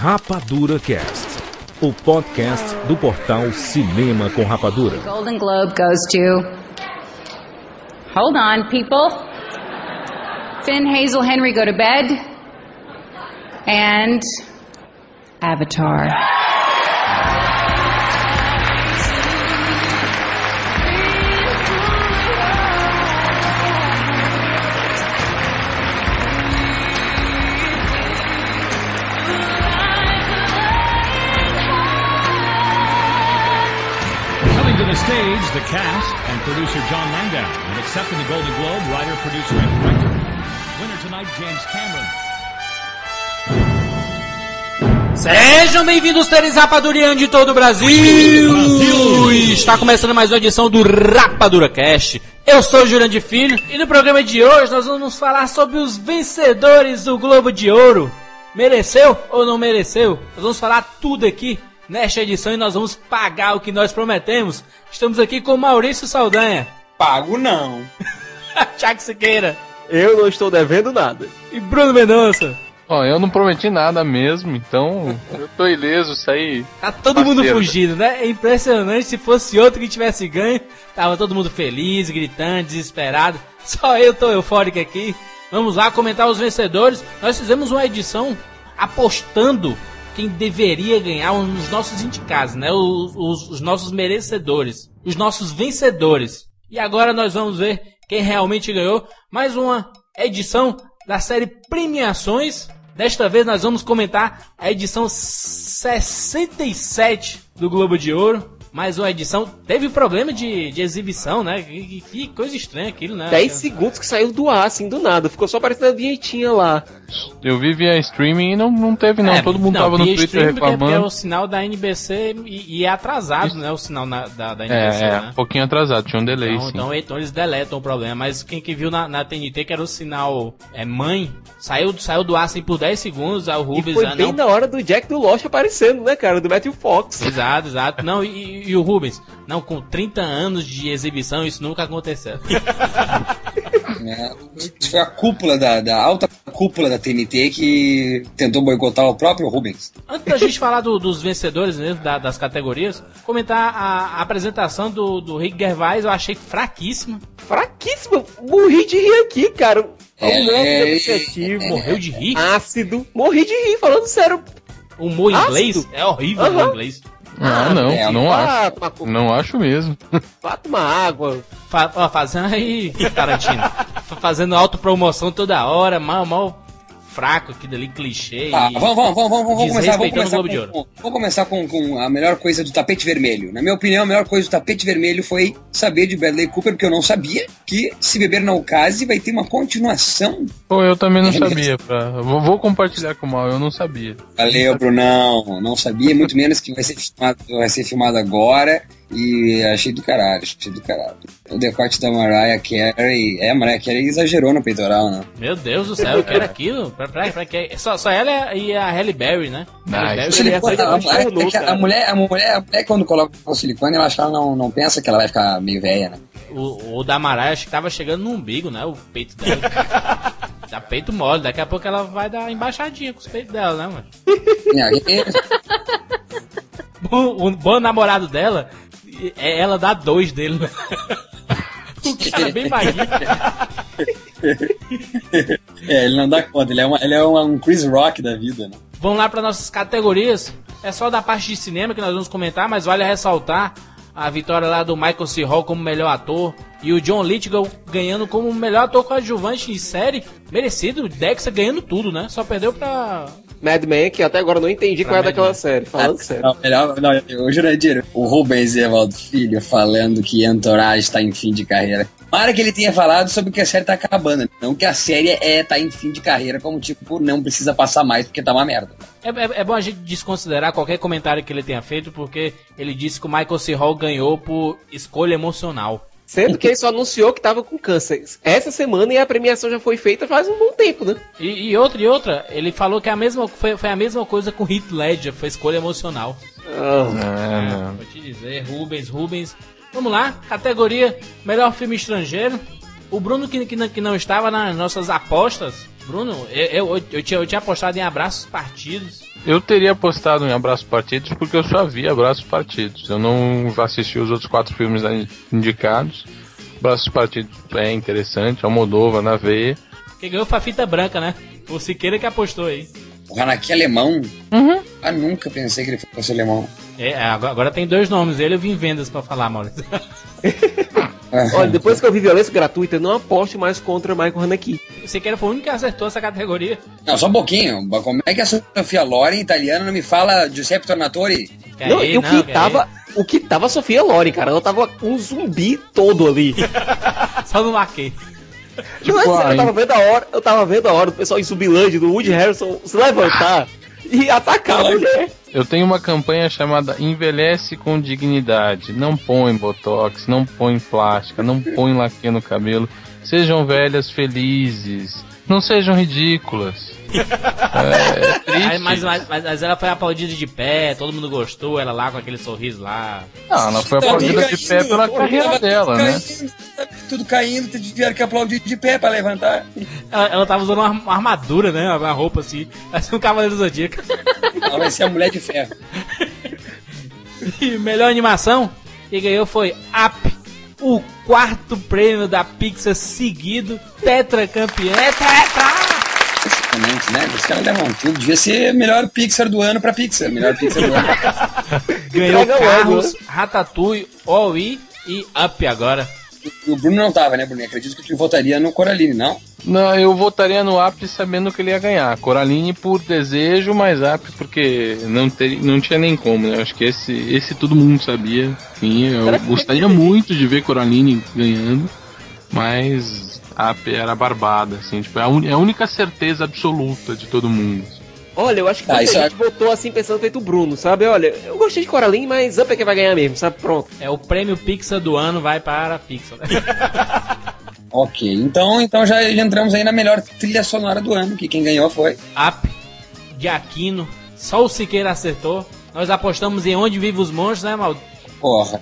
Rapadura Cast, o podcast do portal Cinema com Rapadura. Golden Globe goes to. Hold on, people. Finn Hazel Henry go to bed. And. Avatar. Stage, the cast and producer John Langdown, and accepting the Golden Globe, writer, producer, and director. Winner tonight, James Cameron. Sejam bem-vindos, seres rapadurianos de todo o Brasil. Está começando mais uma edição do Rapadura Cast. Eu sou o Jurandir Filho e no programa de hoje nós vamos falar sobre os vencedores do Globo de Ouro. Mereceu ou não mereceu? Nós vamos falar tudo aqui nesta edição e nós vamos pagar o que nós prometemos. Estamos aqui com Maurício Saldanha, Pago não. Thiago Siqueira Eu não estou devendo nada. e Bruno Mendonça. Ó, eu não prometi nada mesmo, então eu tô ileso, isso aí. Tá todo mundo Parceiro. fugindo, né? É impressionante. Se fosse outro que tivesse ganho, tava todo mundo feliz, gritando, desesperado. Só eu tô eufórico aqui. Vamos lá comentar os vencedores. Nós fizemos uma edição apostando quem deveria ganhar os nossos indicados, né? Os, os- os nossos merecedores, os nossos vencedores. E agora nós vamos ver quem realmente ganhou. Mais uma edição da série Premiações. Desta vez nós vamos comentar a edição 67 do Globo de Ouro. Mais uma edição. Teve problema de, de exibição, né? Que, que- coisa estranha aquilo, né? 10 segundos que saiu do ar, assim, do nada. Ficou só aparecendo a vinhetinha lá. Eu vi via streaming e não, não teve não, É, todo mundo tava no Twitter Porque é reclamando. o sinal da NBC e, e é atrasado, né? O sinal na- da, da NBC, É, é, né? um pouquinho atrasado, tinha um delay, Então, sim. então, então eles deletam o problema. Mas quem que viu na, na TNT, que era o sinal é, mãe, saiu, saiu do ar assim por 10 segundos, aí o E Rubens foi ah, bem não. na hora do Jack do Lost aparecendo, né, cara? Do Matthew Fox. Exato, exato. Não, e, e o Rubens? Não, com 30 anos de exibição, isso nunca aconteceu. É, Isso foi a cúpula da, da alta cúpula da TNT que tentou boicotar o próprio Rubens. Antes da gente falar do- dos vencedores mesmo, da- das categorias, comentar a, a apresentação do, do Rick Gervais, eu achei fraquíssima. Fraquíssimo. Morri de rir aqui, cara. É, É um é, depressivo. Morreu de rir. Ácido. Morri de rir, falando sério. O humor em ácido? inglês é horrível o Aham. inglês. Ah, não, é, não acho. Vá tomar co- Não acho mesmo. vá tomar água. Fa ó, fazendo aí, Tarantino. Fa- fazendo autopromoção toda hora, mal, mal fraco aquilo ali, clichê. Tá, e... vamos, vamos, vamos, vamos, vamos começar, vamos começar, Globo de com, Ouro. com- vamos começar com, com a melhor coisa do tapete vermelho. Na minha opinião, a melhor coisa do tapete vermelho foi saber de Bradley Cooper, porque eu não sabia que Se Beber Não Case vai ter uma continuação. Pô, eu também não sabia. Pra... Vou, vou compartilhar com o mal, eu não sabia. Valeu, Brunão. Não sabia, muito menos que vai ser filmado, vai ser filmado agora. E achei do caralho, achei do caralho. O decote da Mariah Carey. É, a Mariah Carey exagerou no peitoral, né? Meu Deus do céu, eu quero aquilo. Pra, pra, pra, que- só, só ela e a Halle Berry, né? Nice. Silicone, a, que mulher, a, mulher, a mulher, quando coloca o silicone, eu acho que ela não, não pensa que ela vai ficar meio velha, né? O, o da Mariah acho que tava chegando no umbigo, né? O peito dela. Dá peito mole, daqui a pouco ela vai dar embaixadinha com os peitos dela, né, mano? É, O, o bom namorado dela ela dar dois dele, né? O cara é bem magrinho. é, ele não dá conta, ele é, uma, ele é uma- um Chris Rock da vida, né? Vamos lá para nossas categorias. É só da parte de cinema que nós vamos comentar, mas vale ressaltar a vitória lá do Michael C. Hall como melhor ator e o John Lithgow ganhando como melhor ator coadjuvante em série. Merecido, o Dexter ganhando tudo, né? Só perdeu pra. Mad Men, que até agora eu não entendi Pra qual é Mad daquela série. Falando sério. Não, melhor, não, o Jurandir, o Rubens Evaldo Filho falando que Entourage está em fim de carreira. Para que ele tenha falado sobre que a série tá acabando, não que a série é tá em fim de carreira, como tipo, não precisa passar mais porque tá uma merda. É, é- é bom a gente desconsiderar qualquer comentário que ele tenha feito, porque ele disse que o Michael C. Hall ganhou por escolha emocional. Sendo que ele só anunciou que tava com câncer. Essa semana e a premiação já foi feita faz um bom tempo, né? E, e outra, e outra, ele falou que a mesma, foi, foi a mesma coisa com Heath Ledger, foi escolha emocional. Ah, É, não. Vou te dizer, Rubens, Rubens. Vamos lá, categoria melhor filme estrangeiro. O Bruno que, que, não- que não estava nas nossas apostas. Bruno, eu, eu, eu tinha, eu tinha apostado em Abraços Partidos. Eu teria apostado em Abraços Partidos porque eu só vi Abraços Partidos. Eu não assisti os outros quatro filmes indicados. Abraços Partidos é interessante, Almodova na veia. Quem ganhou foi a fita branca, né? O Siqueira que apostou aí. O Hanaki é alemão? Uhum. Ah, nunca pensei que ele fosse alemão. É, agora, agora tem dois nomes dele, eu vim vendas pra falar, Maurício. Olha, depois que eu vi violência gratuita, eu não aposto mais contra Michael Haneke. O Siqueira foi o único que acertou essa categoria. Não, só um pouquinho. Como é que a Sofia Loren, italiana, não me fala Giuseppe Tornatore? Não, e o não, que tava. O que tava a Sofia Loren, cara? Ela tava um zumbi todo ali. Só não marquei. Não é Tipo, sério, aí- eu tava vendo a hora, eu tava vendo a hora do pessoal em Zumbilândia, do Woody Harrison, se levantar e atacar a mulher. Eu tenho uma campanha chamada Envelhece com Dignidade. Não põe botox, não põe plástica, não põe laque no cabelo. Sejam velhas felizes. Não sejam ridículas. É, é mas, mas, mas- mas ela foi aplaudida de pé, todo mundo gostou, ela lá com aquele sorriso lá. Não, ela foi aplaudida de pé pela carreira dela, né? Caindo, tudo caindo, tiveram que aplaudir de pé pra levantar. Ela, ela tava usando uma, armadura, né? Uma roupa assim, parece um cavaleiro Zodíaco. Ela vai ser a mulher de ferro. E melhor animação, quem ganhou foi Up, o quarto prêmio da Pixar seguido, tetracampeã. É tetra! Exatamente, né? Os caras levam tudo. Devia ser melhor Pixar do ano pra Pixar. Melhor Pixar do ano. Ganhou Carros, Ratatouille, All-E e Up agora. O Bruno não tava, né, Bruno? Acredito que tu votaria no Coraline, não? Não, eu votaria no App sabendo que ele ia ganhar. Coraline por desejo, mas App porque não, ter, não tinha nem como, né? Acho que esse, esse todo mundo sabia. Sim, eu Será que- gostaria muito de ver Coraline ganhando, mas App era barbada, assim, tipo, é a, un- é a única certeza absoluta de todo mundo. Olha, eu acho que Ah, muita isso gente votou assim pensando feito o Bruno, sabe? Olha, eu gostei de Coraline, mas Up é quem vai ganhar mesmo, sabe? Pronto. É o prêmio Pixar do ano, vai para a Pixar. Ok, então, então já, entramos aí na melhor trilha sonora do ano, que quem ganhou foi. Up, de Aquino, só o Siqueira acertou. Nós apostamos em Onde Vive os Monstros, né, Mal? Porra.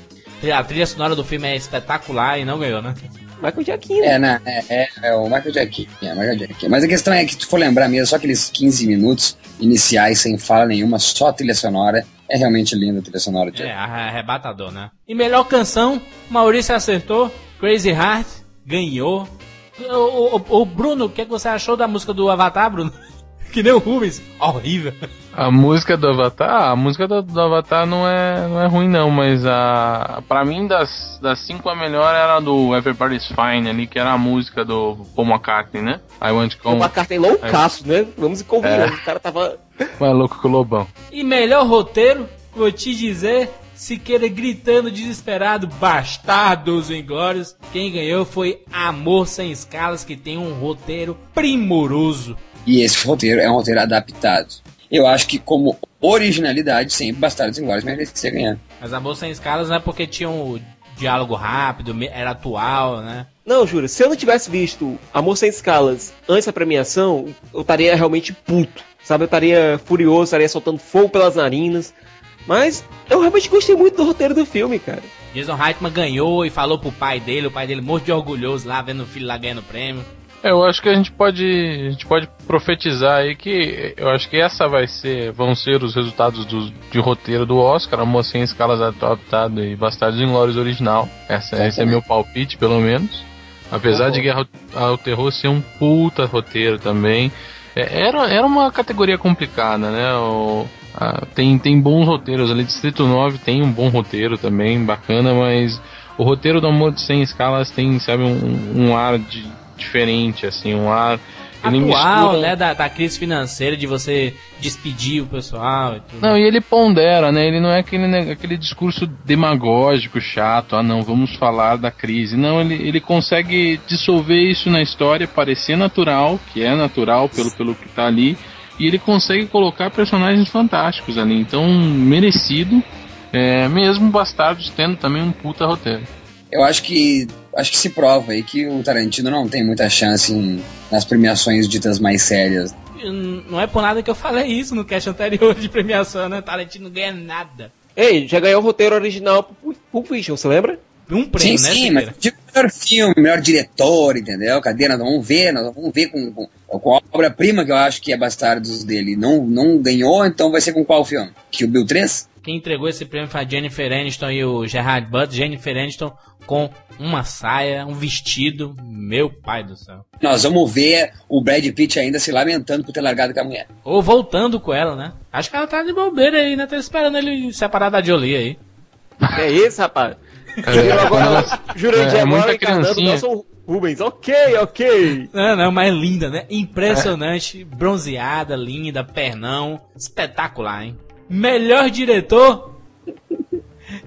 A trilha sonora do filme é espetacular e não ganhou, né? Michael Giacchino. É, né? É, é, é o Michael Jackson. É, o Michael. Mas a questão é que se tu for lembrar mesmo, só aqueles 15 minutos iniciais sem fala nenhuma, só trilha sonora. É realmente linda a trilha sonora de É, arre- arrebatador, né? E melhor canção, Maurício acertou, Crazy Heart, ganhou. O, o- o Bruno, o que, é que você achou da música do Avatar, Bruno? que nem o Rubens, horrível. A música do Avatar, a música do, do Avatar não é, não é ruim não, mas a para mim das, das cinco a melhor era a do Everybody's Fine ali, que era a música do Paul McCartney, né? I Want to Come McCartney loucaço, né? Vamos e convenhamos. O cara tava. mais louco que o Lobão. E melhor roteiro, vou te dizer, Siqueira gritando desesperado, Bastardos Inglórios. Quem ganhou foi Amor Sem Escalas, que tem um roteiro primoroso. E esse roteiro é um roteiro adaptado. Eu acho que, como originalidade, sempre Bastardos Inglórios merecia ganhar. Mas Amor Sem Escalas não é porque tinha um diálogo rápido, era atual, né? Não, juro, se eu não tivesse visto Amor Sem Escalas antes da premiação, eu estaria realmente puto. Sabe, eu estaria furioso, estaria soltando fogo pelas narinas. Mas eu realmente gostei muito do roteiro do filme, cara. Jason Reitman ganhou e falou pro pai dele, o pai dele morto de orgulhoso lá, vendo o filho lá ganhando prêmio. É, Eu acho que a gente pode a gente pode profetizar aí que eu acho que essa vai ser vão ser os resultados do, de roteiro do Oscar, Amor Sem Escalas Adaptado e Bastardos Inglórios original. Essa, esse é meu palpite, pelo menos. Apesar de Guerra ao Terror ser um puta roteiro também. É, Era, era uma categoria complicada, né? O- ah, tem, tem bons roteiros ali. Distrito 9 tem um bom roteiro também, bacana, mas o roteiro do Amor Sem Escalas tem, sabe, um, um ar de, diferente, assim, um ar. Atual, mistura- né, da, da crise financeira, de você despedir o pessoal e tudo. Não, e ele pondera, né? Ele não é aquele, né, aquele discurso demagógico, chato, ah não, vamos falar da crise. Não, ele, ele consegue dissolver isso na história, parecer natural, que é natural pelo, pelo que tá ali, e ele consegue colocar personagens fantásticos ali. Então, merecido, é, mesmo Bastardos tendo também um puta roteiro. Eu acho que acho que se prova aí que o Tarantino não tem muita chance em- nas premiações ditas mais sérias. Não é por nada que eu falei isso no cast anterior de premiação, né? Tarantino não ganha nada. Ei, já ganhou o roteiro original pro Pulp Fiction, você lembra? Um prêmio, sim, né, sim, mas tipo melhor filme, melhor diretor, entendeu? Cadê? Nós vamos ver, nós vamos ver com, com, com a obra-prima que eu acho que é Bastardos dele, não, não ganhou, então vai ser com qual filme? Kill Bill 3? Quem entregou esse prêmio foi a Jennifer Aniston e o Gerard Butler. Jennifer Aniston com uma saia, um vestido. Meu pai do céu. Nós vamos ver o Brad Pitt ainda se lamentando por ter largado com a mulher. Ou voltando com ela, né? Acho que ela tá de bobeira aí, né? Tá esperando ele separar da Jolie aí. É isso, rapaz. É, Eu agora, quando- Jurandir é, agora muita o criancinha. Nelson Rubens. Ok, ok. Não, não, mas é linda, né? Impressionante, bronzeada, linda, pernão, espetacular, hein? Melhor diretor?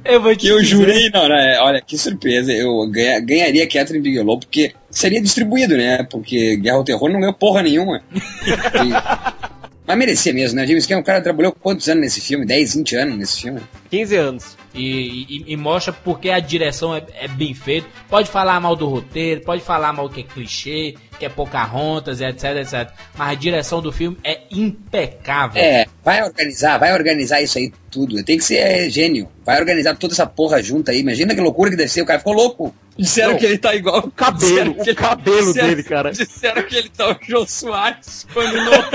Eu vou te Que eu dizer. jurei, não, né? Olha, que surpresa. Eu ganha- ganharia Catherine Bigelow, porque seria distribuído, né? Porque Guerra ao Terror não ganhou porra nenhuma. E- Mas merecia mesmo, né? James Cameron, o cara trabalhou quantos anos nesse filme? 10, 20 anos nesse filme? 15 anos. E, e- e mostra porque a direção é, é bem feita. Pode falar mal do roteiro, pode falar mal que é clichê, que é Pocahontas, etc, etc. Mas a direção do filme é impecável. É, vai organizar, vai organizar isso aí tudo. Tem que ser é, gênio. Vai organizar toda essa porra junta aí. Imagina que loucura que deve ser. O cara ficou louco. Disseram Não, que ele tá igual. O cabelo, disseram que o ele- cabelo disseram- dele, cara. Disseram que ele tá o Jô Soares quando novo.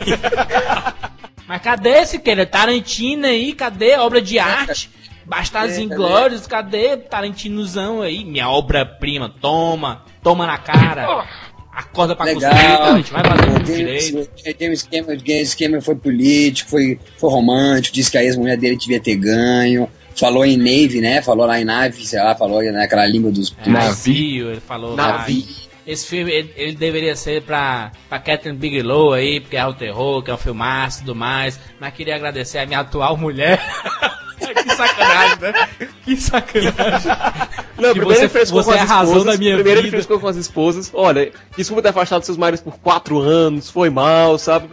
Mas cadê esse querido? Tarantino aí, cadê? Obra de arte? Bastardos É, cadê? Inglórios, cadê Tarantinozão aí? Minha obra-prima, toma, toma na cara. Acorda pra Legal. cuspir, Tarantino, vai fazer tudo direito. James Cameron, James Cameron foi político, foi, foi romântico, disse que a ex-mulher dele devia ter ganho. Falou em Navy, né? Falou lá em nave, sei lá, falou naquela língua dos. É, Navio. Ele falou lá. Navio. Esse filme, ele, ele deveria ser pra, pra Catherine Bigelow aí, porque é o terror, que é um filmaço e tudo mais. Mas queria agradecer a minha atual mulher. que sacanagem, né? Que sacanagem. Não, Que primeiro você- ele frescou você com é as a razão esposas. da minha primeiro ele vida. frescou com as esposas. Olha, desculpa ter afastado seus maridos por quatro anos, foi mal, sabe?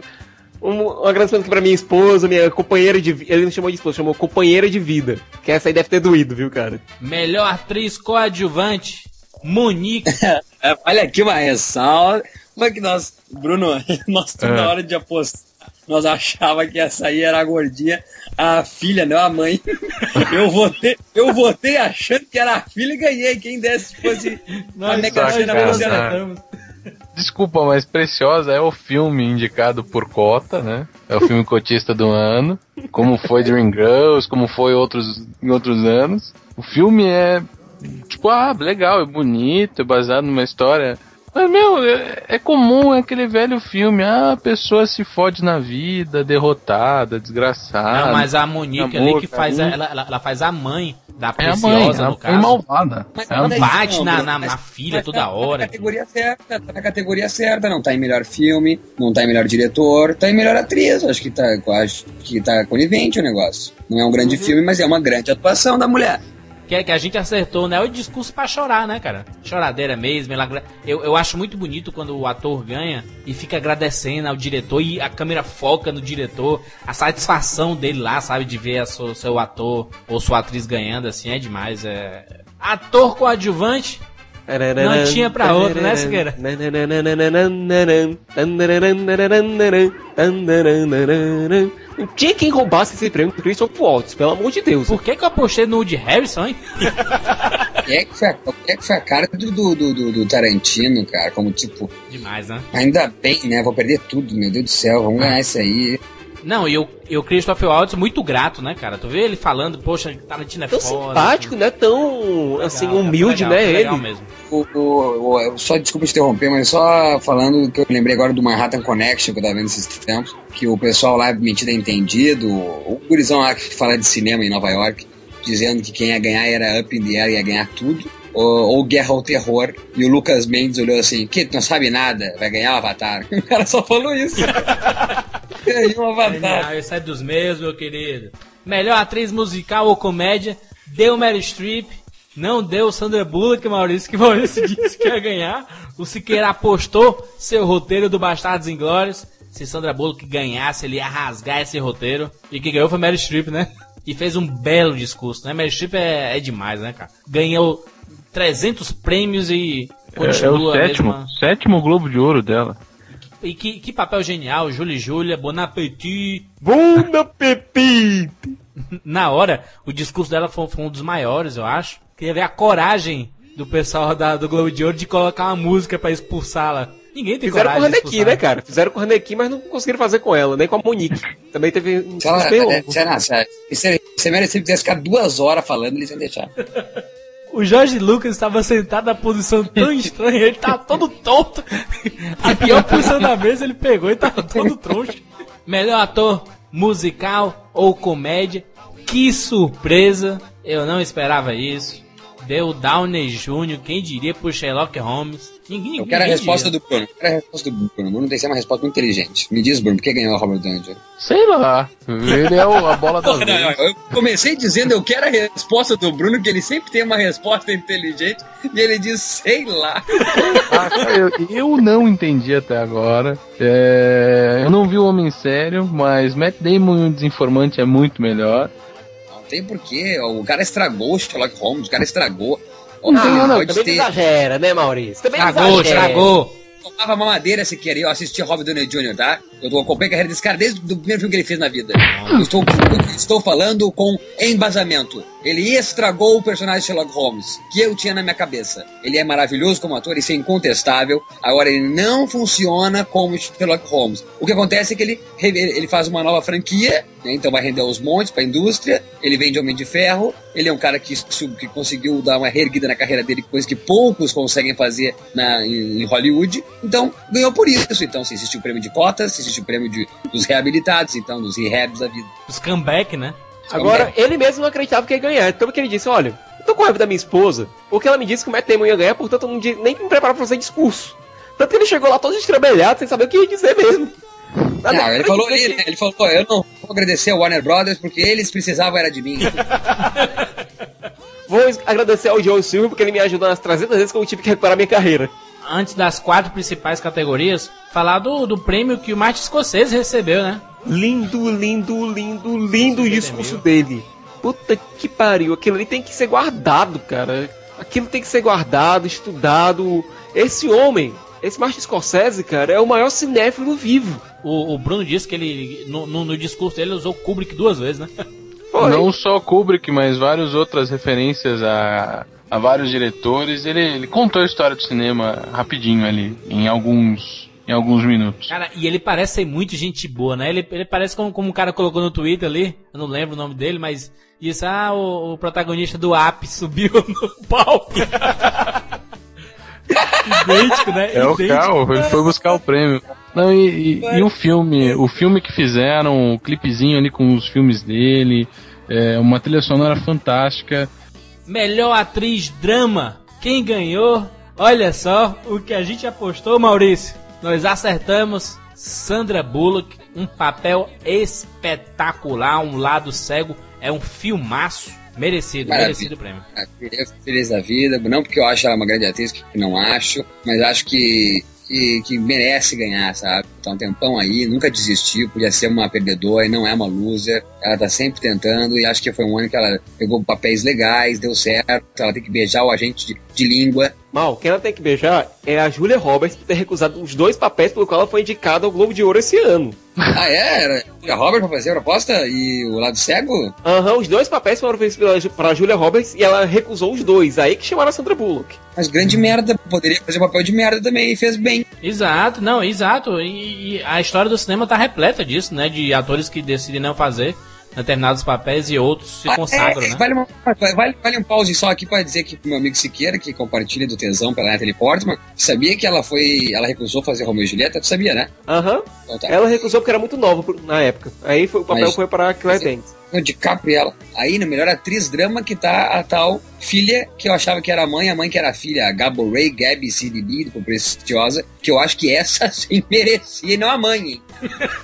Um, um agradecimento aqui pra minha esposa, minha companheira de vida. Ele não chamou de esposa, chamou companheira de vida. Que essa aí deve ter doído, viu, cara? Melhor atriz coadjuvante, Monique. É, olha aqui uma ressalva. Como é que nós, Bruno, nós tudo É. na hora de apostar, nós achava que essa aí era a gordinha, a filha, não a mãe. Eu votei, eu votei achando que era a filha e ganhei. Quem desse fosse a Mega Sena acertamos. Desculpa, mas Preciosa é o filme indicado por cota, né? É o filme cotista do ano. Como foi Dream Girls, como foi outros, em outros anos. O filme é, tipo, ah, legal, é bonito, é baseado numa história. Mas, meu, é, é comum, é aquele velho filme. Ah, a pessoa se fode na vida, derrotada, desgraçada. Não, mas a Monique ali amor, que faz, a, carinho. ela, ela, ela faz a mãe da É a Preciosa, mãe, no ela foi caso. malvada. Mas Ela não é bate isso, na- na- Mas- na filha toda tá- hora. Tá na categoria certa, tá na categoria certa, não tá em melhor filme, não tá em melhor diretor, tá em melhor atriz. Acho que tá, acho que tá conivente o negócio. Não é um grande filme, mas é uma grande atuação da mulher. Que, é que a gente acertou, né? O discurso pra chorar, né, cara? Choradeira mesmo. Ela, eu, eu acho muito bonito quando o ator ganha e fica agradecendo ao diretor e a câmera foca no diretor. A satisfação dele lá, sabe? De ver seu, seu ator ou sua atriz ganhando, assim, é demais. É... Ator coadjuvante, Não tinha pra outro, né, Siqueira? Não tinha quem roubasse esse prêmio pro Christopher Waltz, pelo amor de Deus. por que, que eu apostei no Woody Harrison, hein? É que foi a, é que foi a cara do, do, do, do- do Tarantino, cara? Como tipo, Demais, né? ainda bem, né? Vou perder tudo, meu Deus do céu, vamos ganhar isso aí. Não, e o, e o Christopher Waltz muito grato, né, cara? Tu vê ele falando, poxa, Tarantino é Tão foda. simpático, né? Tão, assim, Legal, humilde, legal, né? Ele. Legal mesmo. O, o- o- só desculpa te interromper, mas só falando que eu lembrei agora do Manhattan Connection que eu tava vendo esses tempos, que o pessoal lá metido é entendido, o gurizão lá que fala de cinema em Nova York, dizendo que quem ia ganhar era Up in the Air, ia ganhar tudo, ou, ou Guerra ao Terror, e o Lucas Mendes olhou assim, que não sabe nada, vai ganhar o Avatar. O cara só falou isso. Ganhou o Avatar. Genial, esse é dos meus, meu querido. Melhor atriz musical ou comédia, deu Mary Streep, não deu Sandra Bullock, Maurício, que Maurício disse que ia ganhar. O Siqueira apostou seu roteiro do Bastardos Inglórios. Se Sandra Bullock ganhasse, ele ia rasgar esse roteiro. E quem ganhou foi Mary Streep, né? E fez um belo discurso, né? Mary Streep é, é demais, né, cara? Ganhou 300 prêmios e É, é o sétimo, mesma... sétimo Globo de Ouro dela. E que, que papel genial, Julie e Júlia, Bon Appetit. Bunda Pepi! Na hora, o discurso dela foi, foi um dos maiores, eu acho. Queria ver a coragem do pessoal da, do Globo de Ouro de colocar uma música pra expulsá-la. Ninguém tem Fizeram com coragem de Hanequim, expulsar. né, cara? Fizeram com a Hanequim, mas não conseguiram fazer com ela, nem com a Monique. Também teve um Se ela, discurso bem é, se ela, se ela, se se ela se tivesse ficar duas horas falando, eles iam deixar. O Jorge Lucas estava sentado na posição tão estranha, ele tava todo tonto. A pior posição da mesa ele pegou e tava todo troncho. Melhor ator musical ou comédia. Que surpresa! Eu não esperava isso. Deu Downey Jr., quem diria pro Sherlock Holmes? Ninguém, Eu quero a ninguém resposta diria. do Bruno. Eu quero a resposta do Bruno. O Bruno tem que ser uma resposta muito inteligente. Me diz, Bruno, por que ganhou o Robert Downey Jr.? Sei lá. Ele é o- a bola da vez. eu comecei dizendo eu quero a resposta do Bruno, que ele sempre tem uma resposta inteligente, e ele diz, sei lá. Ah, eu, eu não entendi até agora. É, eu não vi o Homem Sério, mas Matt Damon e o Desinformante é muito melhor. Não tem porquê. O cara estragou o Sherlock Holmes, o cara estragou. Ah, Ele não, pode também ter- exagera, né, Maurício? Também Estragou, exagera. estragou. tomava mamadeira se queria. Eu assistia Robert Downey Jr., tá? Eu acompanhei a carreira desse cara desde o primeiro filme que ele fez na vida. Estou, eu estou falando com embasamento. Ele estragou o personagem Sherlock Holmes, que eu tinha na minha cabeça. Ele é maravilhoso como ator, isso é incontestável. Agora, ele não funciona como Sherlock Holmes. O que acontece é que ele, ele faz uma nova franquia, né? então vai render os montes para a indústria. Ele vende Homem de Ferro. Ele é um cara que, que conseguiu dar uma reerguida na carreira dele, coisa que poucos conseguem fazer na, em, em Hollywood. Então, ganhou por isso. Então, se existe o prêmio de cotas, se existe o prêmio de, dos reabilitados, então, dos rehabs da vida. Os comeback, né? Agora, ele mesmo não acreditava que ia ganhar. Então, que ele disse: Olha, eu tô com raiva da minha esposa, porque ela me disse que o Matt Damon ia ganhar, portanto, eu não nem me preparo pra fazer discurso. Tanto que ele chegou lá todo estrambelhado, sem saber o que ia dizer mesmo. Nada, Não, ele pra falou dizer ali, né? Ele falou, "Pô, eu não vou agradecer ao Warner Brothers porque eles precisavam era de mim. Vou agradecer ao Joe Silver porque ele me ajudou nas 300 vezes que eu tive que recuperar minha carreira. Antes das quatro principais categorias, falar do, do prêmio que o Martin Scorsese recebeu, né? Lindo, lindo, lindo, lindo o discurso dele. Puta que pariu, aquilo ali tem que ser guardado, cara. Aquilo tem que ser guardado, estudado. Esse homem, esse Martin Scorsese, cara, é o maior cinéfilo vivo. O, o Bruno disse que ele, no, no, no discurso dele, usou Kubrick duas vezes, né? Foi. Não só Kubrick, mas várias outras referências a, a vários diretores. Ele, ele contou a história do cinema rapidinho ali, em alguns, em alguns minutos. Cara, e ele parece ser muito gente boa, né? Ele, ele parece como, como um cara colocou no Twitter ali, eu não lembro o nome dele, mas disse, ah, o, o protagonista do App subiu no palco. Idêntico, né? É o Idêntico. carro, ele foi buscar o prêmio. Não, e, e, e o filme, o filme que fizeram, o clipezinho ali com os filmes dele, é uma trilha sonora fantástica. Melhor atriz drama. Quem ganhou? Olha só o que a gente apostou, Maurício. Nós acertamos. Sandra Bullock, um papel espetacular, um lado cego, é um filmaço. Merecido, Maravilha. merecido o prêmio. Feliz da vida, não porque eu acho ela uma grande atriz, que não acho, mas acho que, que, que merece ganhar, sabe? Tá um tempão aí, nunca desistiu, podia ser uma perdedora e não é uma loser. Ela tá sempre tentando e acho que foi um ano que ela pegou papéis legais, deu certo. Ela tem que beijar o agente de, de língua. Mal, quem ela tem que beijar é a Julia Roberts por ter recusado os dois papéis pelo qual ela foi indicada ao Globo de Ouro esse ano. Ah, é? Era a Robert pra fazer a proposta e o lado cego? Aham, os dois papéis foram feitos pela, pra Julia Roberts e ela recusou os dois. Aí que chamaram a Sandra Bullock. Mas grande merda, poderia fazer papel de merda também e fez bem. Exato, não, exato. E, e a história do cinema tá repleta disso, né? De atores que decidem não fazer determinados papéis e outros se consagram, é, né? Vale, uma- vale- vale um pause só aqui pra dizer que pro meu amigo Siqueira, que compartilha do tesão pela Natalie Portman, sabia que ela foi. Ela recusou fazer Romeo e Julieta? Tu sabia, né? Aham. Então tá. Ela recusou porque era muito nova na época. Aí foi- o papel Mas- foi para Claire Danes. O DiCaprio e ela. Aí, na melhor atriz drama, que tá a tal filha, que eu achava que era a mãe, a mãe que era a filha, a Gabo Ray, Gabby CDB, do Preciosa, que eu acho que essa sim merecia, e não a mãe, hein?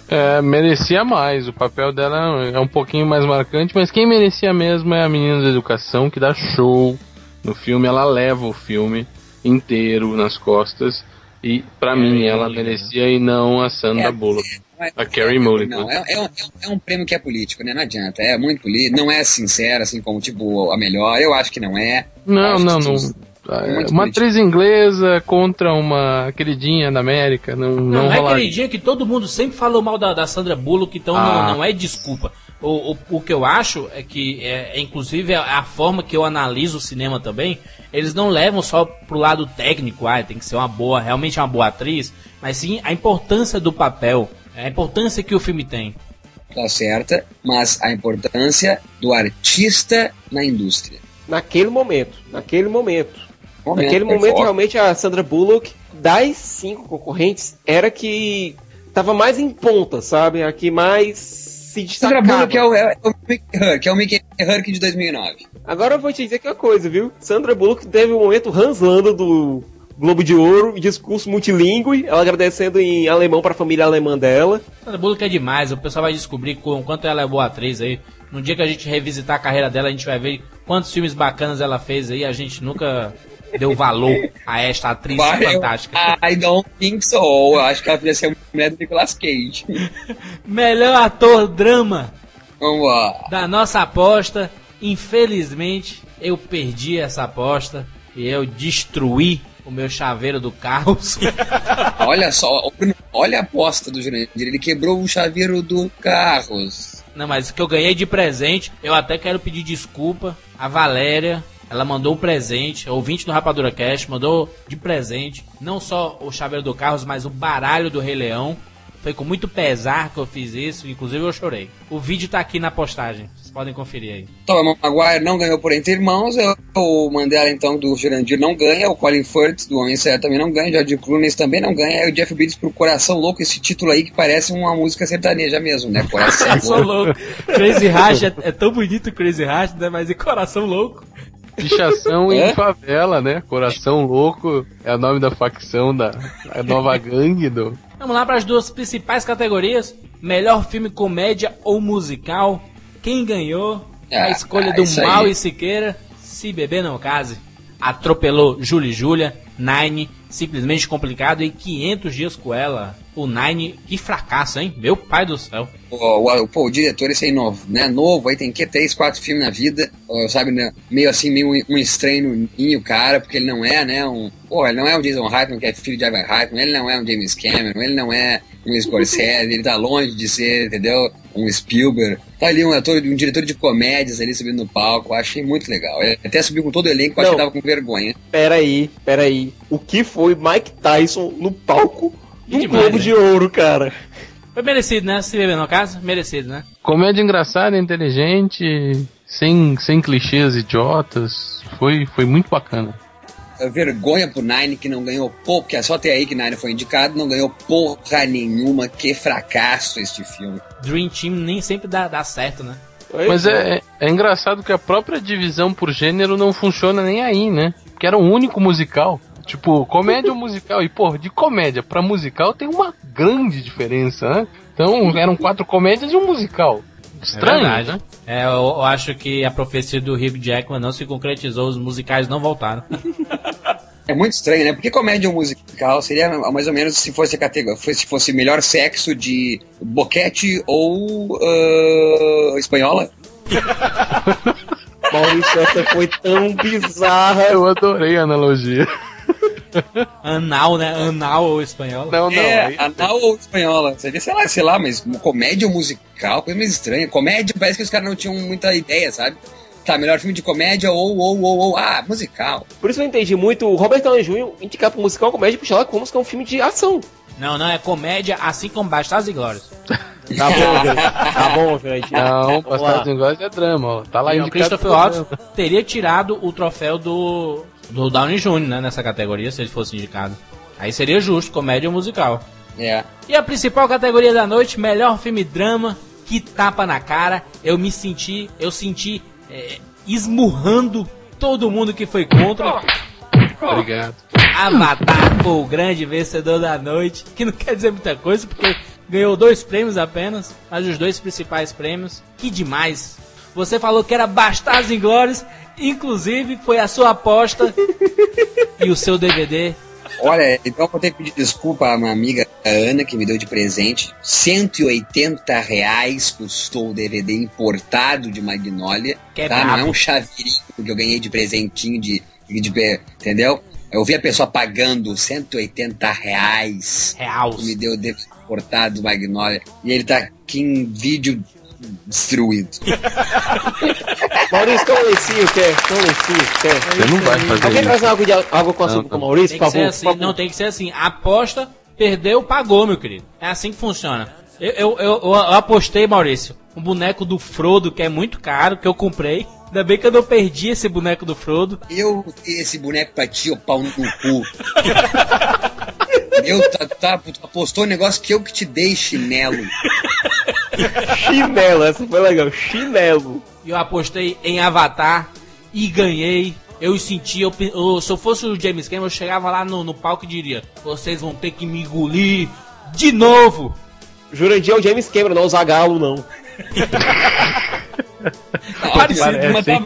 É, merecia mais, o papel dela é um pouquinho mais marcante, mas quem merecia mesmo é a menina da educação, que dá show no filme, ela leva o filme inteiro nas costas. E pra mim ela merecia e não a Sandra É. Bullock. A Carrie Mulligan. Não, é, é um, é um prêmio que é político, né? Não adianta. É muito político, não é sincero, assim, como, tipo, a melhor. Eu acho que não é. Não, não, que não. é, Muito uma político. atriz inglesa contra uma queridinha da América. Não, Não, não, é queridinha que todo mundo sempre falou mal da, da Sandra Bullock, então Ah. não, não é desculpa. O, o, o que eu acho é que, é, é, inclusive, a, a forma que eu analiso o cinema também, eles não levam só pro lado técnico, ah, tem que ser uma boa, realmente uma boa atriz, mas sim a importância do papel, a importância que o filme tem. Tá certa, mas a importância do artista na indústria. Naquele momento, naquele momento. Momento, Naquele é momento, foco. realmente, a Sandra Bullock, das cinco concorrentes, era que tava mais em ponta, sabe? A que mais se Sandra destacava. Bullock é o, é o Mickey Herc, é o Mickey Herc de 2009. Agora eu vou te dizer que é uma coisa, viu? Sandra Bullock teve um momento Hans Landa do Globo de Ouro, discurso multilingüe, ela agradecendo em alemão para a família alemã dela. Sandra Bullock é demais, o pessoal vai descobrir com quanto ela é boa atriz aí. No dia que a gente revisitar a carreira dela, a gente vai ver quantos filmes bacanas ela fez aí, a gente nunca deu valor a esta atriz eu- fantástica. I don't think so. Eu acho que ela podia ser a mulher do Nicolas Cage. Melhor ator drama Vamos lá. da nossa aposta. Infelizmente, eu perdi essa aposta e eu destruí o meu chaveiro do Carlos. Olha só, olha a aposta do Jurandir. Ele quebrou o chaveiro do Carros. Não, mas o que eu ganhei de presente, eu até quero pedir desculpa a Valéria. Ela mandou um presente, ouvinte do Rapadura Cash, mandou de presente não só o chaveiro do Carlos, mas o baralho do Rei Leão. Foi com muito pesar que eu fiz isso, inclusive eu chorei. O vídeo tá aqui na postagem, vocês podem conferir aí. Tom Maguire não ganhou por Entre Irmãos. O Mandela, então, do Jurandir não ganha. O Colin Firth, do Homem Certo, também não ganha. O George Clooney também não ganha. E o Jeff Bridges pro Coração Louco. Esse título aí que parece uma música sertaneja mesmo, né? Coração Louco. louco. Crazy Heart é, é tão bonito Crazy Heart, né? Mas e coração louco. Pichação em É? favela, né? Coração Louco é o nome da facção da nova gangue do. Vamos lá para as duas principais categorias: melhor filme comédia ou musical. Quem ganhou? a Ah, escolha ah, do Mal aí. e Siqueira. Se beber não case. Atropelou Júlia e Júlia. Nine, simplesmente complicado. E 500 dias com ela. O Nine, que fracasso, hein? Meu pai do céu. O, o, pô, o diretor, esse aí novo, né? Novo, aí tem que três, quatro filmes na vida, sabe, né? meio assim, meio um, um estranho ninho, cara, porque ele não é, né, um... Pô, ele não é o Jason Reitman, que é filho de Ivan Reitman, ele não é um James Cameron, ele não é um Scorsese, ele tá longe de ser, entendeu? Um Spielberg. Tá ali um ator, um diretor de comédias ali subindo no palco, achei muito legal. Ele até subiu com todo o elenco, eu acho Não. que tava com vergonha. Peraí, peraí. O que foi Mike Tyson no palco do Demais, Globo né? de Ouro, cara? Foi merecido, né? Se beber no caso, merecido, né? Comédia engraçada, inteligente, sem, sem clichês idiotas. Foi, foi muito bacana. É Vergonha pro Nine, que não ganhou pouco, porque é só até aí que Nine foi indicado, não ganhou porra nenhuma, que fracasso este filme. Dream Team nem sempre dá, dá certo, né? Mas é, é engraçado que a própria divisão por gênero não funciona nem aí, né? Que era um único musical. Tipo, comédia ou musical. E, pô, de comédia pra musical tem uma grande diferença, né? Então, eram quatro comédias e um musical. Estranho, verdade. né? É, eu, eu acho que a profecia do Hugh Jackman não se concretizou, os musicais não voltaram. É muito estranho, né? Porque comédia musical seria mais ou menos se fosse a categoria, se fosse melhor sexo de boquete ou ah, espanhola. Maurício, essa foi tão bizarra. Eu adorei a analogia. Anal, né? Anal ou espanhol. Não, não. é, anal ou espanhola. Seria, sei lá, sei lá, mas comédia ou musical, coisa mais estranha. Comédia parece que os caras não tinham muita ideia, sabe? Tá, melhor filme de comédia ou, ou, ou, ou, ah, musical. Por isso eu entendi muito o Robert Downey Jr. indicar pro musical comédia pro Sherlock Holmes, que é um filme de ação. Não, não, é comédia, assim como Bastardos e Glórias. Tá bom, gente. Tá bom, gente. Não. Bastardos Inglórios é drama, ó. Tá lá E o indicado. Christopher Watts teria tirado o troféu do, do Downey Jr., né? Nessa categoria, se ele fosse indicado. Aí seria justo, comédia ou musical. É. E a principal categoria da noite, melhor filme drama, que tapa na cara. Eu me senti, eu senti é, esmurrando todo mundo que foi contra. Obrigado. Avatar foi o grande vencedor da noite, que não quer dizer muita coisa, porque ganhou dois prêmios apenas, mas os dois principais prêmios. Que demais! Você falou que era Bastardos Inglórios, inclusive foi a sua aposta e o seu DVD. Olha, então eu vou ter que pedir desculpa à minha amiga Ana, que me deu de presente. 180 reais custou o DVD importado de Magnólia. Que é tá? Não é um chaveirinho que eu ganhei de presentinho de de ver, entendeu? Eu vi a pessoa pagando 180 reais. Me deu deportado do Magnolia. E ele tá aqui em vídeo destruído. Maurício, com lencinho, quer? Com lencinho, quer? Você não vai fazer Alguém isso. traz água, de, água com açúcar não. Maurício, Tem por favor? assim, por favor. não, tem que ser assim. Aposta, perdeu, pagou, meu querido. É assim que funciona. Eu, eu, eu, eu apostei, Maurício, um boneco do Frodo, que é muito caro, que eu comprei. Ainda bem que eu não perdi esse boneco do Frodo. Eu esse boneco pra ti, ô pau no cu. Eu, tá, tá, apostou um negócio que eu que te dei chinelo. Chinelo, essa foi legal. Chinelo. E eu apostei em Avatar e ganhei. Eu senti, eu, eu- se eu fosse o James Cameron, eu chegava lá no, no palco e diria: Vocês vão ter que me engolir de novo. Jurandir é o James Cameron, não o Zagalo, não. Parecido, parece, mas tá-?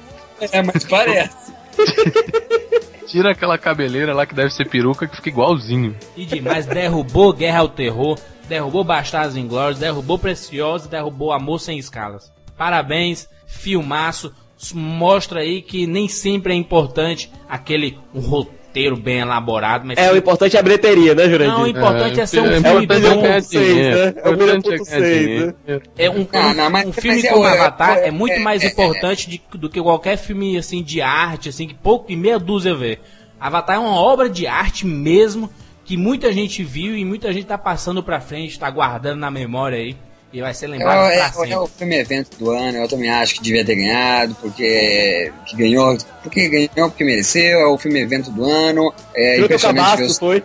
É, mas parece. Tira aquela cabeleira lá que deve ser peruca que fica igualzinho. E demais, derrubou Guerra ao Terror, derrubou Bastardos Inglórios, derrubou Preciosa, derrubou Amor Sem Escalas. Parabéns, filmaço. Mostra aí que nem sempre é importante aquele um roteiro bem elaborado, mas É, o sim- importante é a bilheteria, né, Jurandir? não, o importante é, ser um é filme importante bom. dinheiro. né? É o Importante ponto ganhar seis, dinheiro. É um, Ah, não, mas- um filme é como o- é- Avatar é, é- muito é- mais é- importante de- do que qualquer filme assim de arte, assim, que pouco e meia dúzia vê. Avatar é uma obra de arte mesmo, que muita gente viu e muita gente tá passando pra frente, tá guardando na memória aí. E vai ser É, lembrado pra é- sempre. é o filme evento do ano, eu também acho que devia ter ganhado, porque que ganhou, porque ganhou porque mereceu, é o filme evento do ano, é Tirou teu impressionante ver, cabaço, o- foi?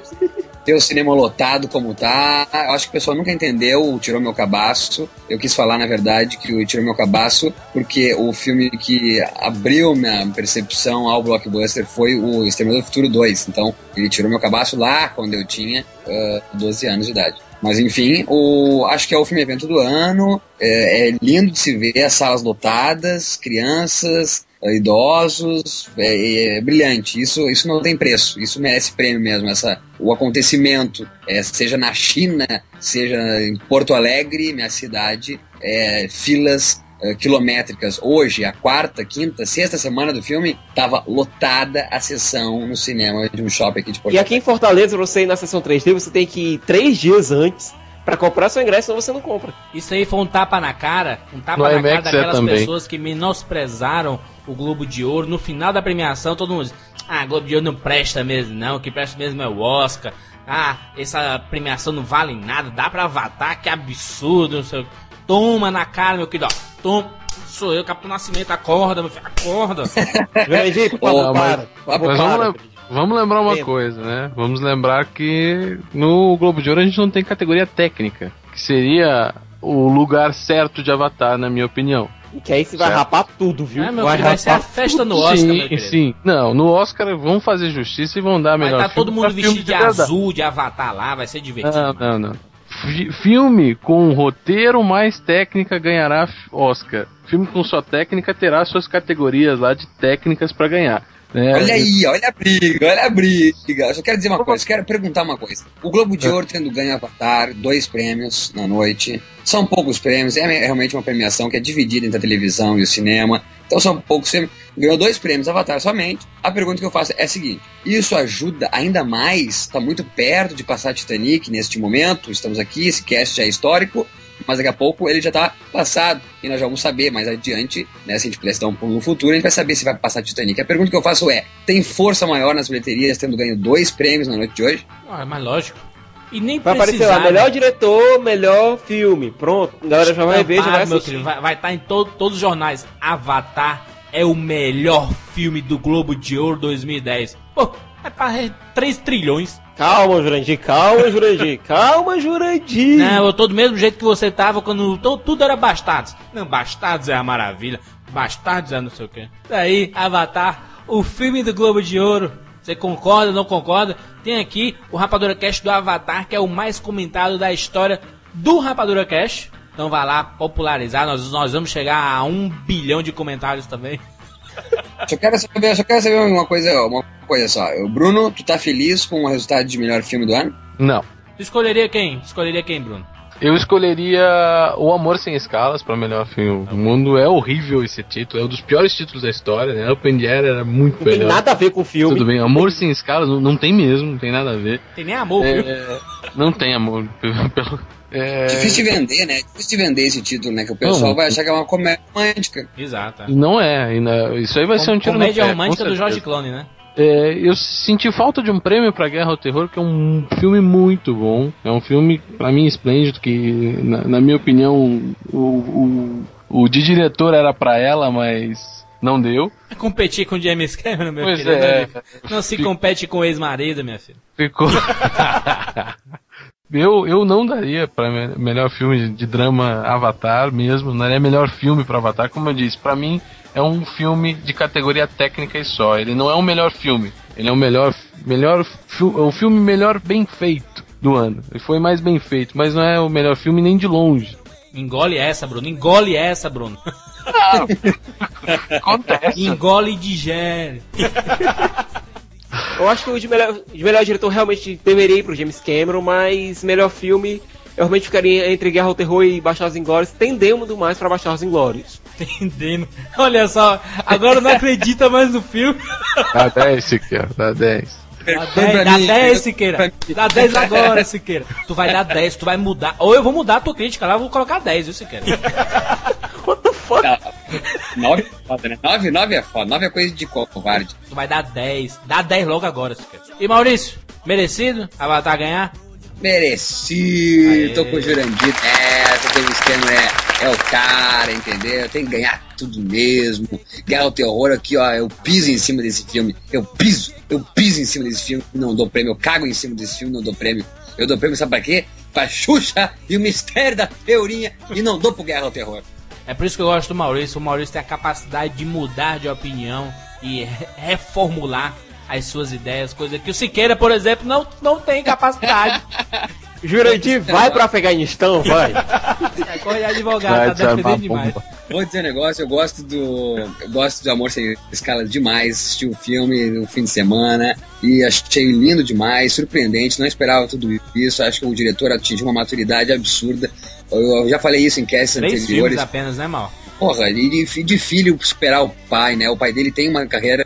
Ver o cinema lotado como tá. Eu acho que o pessoal nunca entendeu o Tirou Meu Cabaço. Eu quis falar, na verdade, que o Tirou Meu Cabaço, porque o filme que abriu minha percepção ao blockbuster foi o Exterminador do Futuro 2. Então, ele tirou meu cabaço lá quando eu tinha ah, 12 anos de idade. Mas enfim, o, acho que é o filme evento do ano. É, é lindo de se ver as salas lotadas, crianças, idosos, é, é brilhante. Isso, isso não tem preço. Isso merece prêmio mesmo. Essa, o acontecimento, é, seja na China, seja em Porto Alegre, minha cidade, é, filas eh, quilométricas. Hoje, a quarta, quinta, sexta semana do filme, estava lotada a sessão no cinema de um shopping aqui de Porto E aqui em Fortaleza, você ir na sessão 3D, você tem que ir três dias antes pra comprar seu ingresso, senão você não compra. Isso aí foi um tapa na cara, um tapa No na IMAX cara é daquelas também. pessoas que menosprezaram o Globo de Ouro. No final da premiação, todo mundo diz, ah, Globo de Ouro não presta mesmo, não, o que presta mesmo é o Oscar. Ah, essa premiação não vale nada, dá pra avatar, que absurdo, não sei o quê. Toma na cara, meu querido, ó, toma. Sou eu, Capitão Nascimento, acorda, meu filho, acorda. Jurandir, por favor, para. mas- vamos, vamos lembrar uma Lembra. coisa, né? Vamos lembrar que no Globo de Ouro a gente não tem categoria técnica, que seria o lugar certo de Avatar, na minha opinião. Que aí você vai Certo. rapar tudo, viu? É, meu filho, vai ser a festa no Oscar, sim, meu sim. Não, no Oscar vão fazer justiça e vão dar Vai melhor estar todo filme mundo vestido de verdade. azul, de avatar lá, vai ser divertido. Não, não, não. Fi- Filme com roteiro mais técnica ganhará Oscar. Filme com só técnica terá suas categorias lá de técnicas pra ganhar. Né? Olha aí, olha a briga, olha a briga. Eu só quero dizer uma coisa, quero perguntar uma coisa. O Globo de Ouro tendo ganho Avatar, dois prêmios na noite. São poucos prêmios, é realmente uma premiação que é dividida entre a televisão e o cinema. Então são poucos prêmios. Ganhou dois prêmios Avatar somente. A pergunta que eu faço é a seguinte: isso ajuda ainda mais? Está muito perto de passar Titanic neste momento. Estamos aqui, esse cast já é histórico. Mas daqui a pouco ele já está passado e nós já vamos saber mais adiante, né? Se a gente pudesse dar um pulo no futuro, a gente vai saber se vai passar Titanic. A pergunta que eu faço é: tem força maior nas bilheterias tendo ganho dois prêmios na noite de hoje? Ah, é mais lógico. E nem Vai aparecer lá, melhor diretor, melhor filme. Pronto, a galera já vai Não, ver, já para, vai meu assistir. querido, vai, vai estar em to- todos os jornais. Avatar é o melhor filme do Globo de Ouro 2010. Pô, é pra 3 trilhões. Calma, Jurandir, calma, Jurandir, calma, Jurandir. Não, eu tô do mesmo jeito que você tava quando to- tudo era Bastardos. Não, Bastardos é a maravilha. Bastardos é não sei o quê. Daí, Avatar, o filme do Globo de Ouro. Você concorda, não concorda? Tem aqui o Rapadura Cast do Avatar, que é o mais comentado da história do Rapadura Cast. Então vai lá popularizar, nós, nós vamos chegar a um bilhão de comentários também. Só quero saber, só quero saber uma coisa, uma coisa só. O Bruno, tu tá feliz com o resultado de melhor filme do ano? Não. Tu escolheria quem? Escolheria quem, Bruno? Eu escolheria O Amor Sem Escalas para melhor filme do mundo. É horrível esse título, é um dos piores títulos da história, né? The Air era muito Não tem melhor. nada a ver com o filme. Tudo bem, Amor Sem Escalas não, não tem mesmo, não tem nada a ver. Tem nem amor, viu? É, não tem amor. Pelo, é, Difícil de vender, né? Difícil de vender esse título, né? Que o pessoal Não, vai achar que é uma comédia romântica. Exato. não é, não- isso aí vai ser um tiro no Comédia romântica com do Jorge certeza. Clooney, né? É, eu senti falta de um prêmio pra Guerra ao Terror, que é um filme muito bom. É um filme, pra mim, esplêndido, que, na, na minha opinião, o, o, o de diretor era pra ela, mas não deu. Competir com James Cameron, meu Pois querido. é. amigo. Não se compete com o ex-marido, minha filha. Ficou. eu, eu não daria me- melhor filme de, drama Avatar mesmo, não daria melhor filme pra Avatar, como eu disse, pra mim é um filme de categoria técnica e só. Ele não é o melhor filme, ele é o melhor, melhor fi- é o filme melhor bem feito do ano. Ele foi mais bem feito, mas não é o melhor filme nem de longe. Engole essa, Bruno. Engole essa, Bruno. Acontece. Engole e digere. Eu acho que o de melhor, de melhor diretor realmente deveria ir pro James Cameron, mas melhor filme eu realmente ficaria entre Guerra ao Terror e Bastardos Inglórios, tendendo mais pra Bastardos Inglórios. Entendendo. Olha só, agora não acredita mais no filme. Dá 10, Siqueira, dá 10. Dá Pra 10, dá mim, 10 pra Siqueira. Dá 10 agora, Siqueira. Tu vai dar 10, tu vai mudar. Ou eu vou mudar a tua crítica lá, eu vou colocar 10, viu, Siqueira? Fuck? Tá. Nove é foda, né? Nove, nove é foda. Nove é coisa de covarde. Tu vai dar 10. Dá 10 logo agora, Siqueira. E Maurício, merecido? Avatar ganhar? Merecido. Aê. Tô com o Jurandir. É, tô com o esquema, é, é o cara, entendeu? Tem que ganhar tudo mesmo. Guerra ao terror aqui, ó. Eu piso em cima desse filme. Eu piso. Eu piso em cima desse filme. Não dou prêmio. Eu cago em cima desse filme. Não dou prêmio. Eu dou prêmio, sabe pra quê? Pra Xuxa e o mistério da teoria. E não dou pro Guerra ao terror. É por isso que eu gosto do Maurício. O Maurício tem a capacidade de mudar de opinião e re- reformular as suas ideias, coisa que o Siqueira, por exemplo, não, não tem capacidade. Jurandir, vai pro Afeganistão, vai. É de advogado, Vai tá defendendo demais. Vou dizer um negócio, eu gosto do. Eu gosto do Amor Sem Escala demais. Assisti o filme no fim de semana e achei lindo demais, surpreendente, não esperava tudo isso. Acho que o diretor atingiu uma maturidade absurda. Eu, já falei isso em casts Três anteriores. apenas, né, Mal? Porra, e de, de filho superar o pai, né? O pai dele tem uma carreira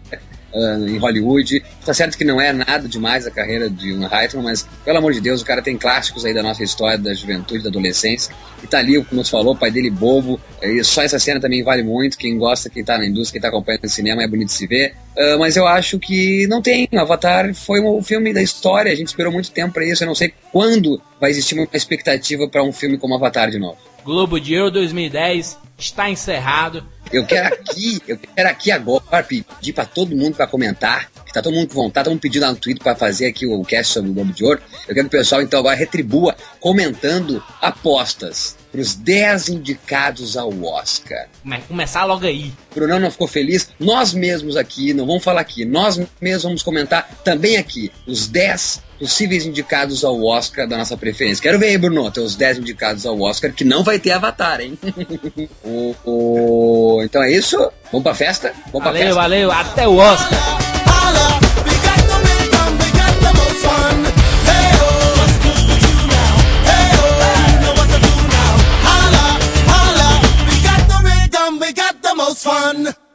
ah, em Hollywood. Tá certo que não é nada demais a carreira de um Reitman, mas pelo amor de Deus, o cara tem clássicos aí da nossa história, da juventude, da adolescência. E tá ali, como você falou, o pai dele bobo. E só essa cena também vale muito. Quem gosta, quem tá na indústria, quem tá acompanhando o cinema, é bonito se ver. Ah, mas eu acho que não tem. Avatar foi um filme da história. A gente esperou muito tempo pra isso. Eu não sei quando vai existir uma expectativa pra um filme como Avatar de novo. Globo de Ouro 2010 está encerrado. Eu quero aqui, eu quero aqui agora pedir pra todo mundo pra comentar, que tá todo mundo com vontade, todo mundo pedindo lá no Twitter pra fazer aqui o cast sobre o Globo de Ouro. Eu quero que o pessoal então agora retribua comentando apostas pros 10 indicados ao Oscar. Come- Começar logo aí. O Brunão não ficou feliz? Nós mesmos aqui, não vamos falar aqui, nós mesmos vamos comentar também aqui os 10 possíveis indicados ao Oscar da nossa preferência. Quero ver aí, Bruno, teus 10 indicados ao Oscar, que não vai ter Avatar, hein? o, o- Então é isso? Vamos pra festa? Vamos pra Valeu, festa? valeu. Até o Oscar. one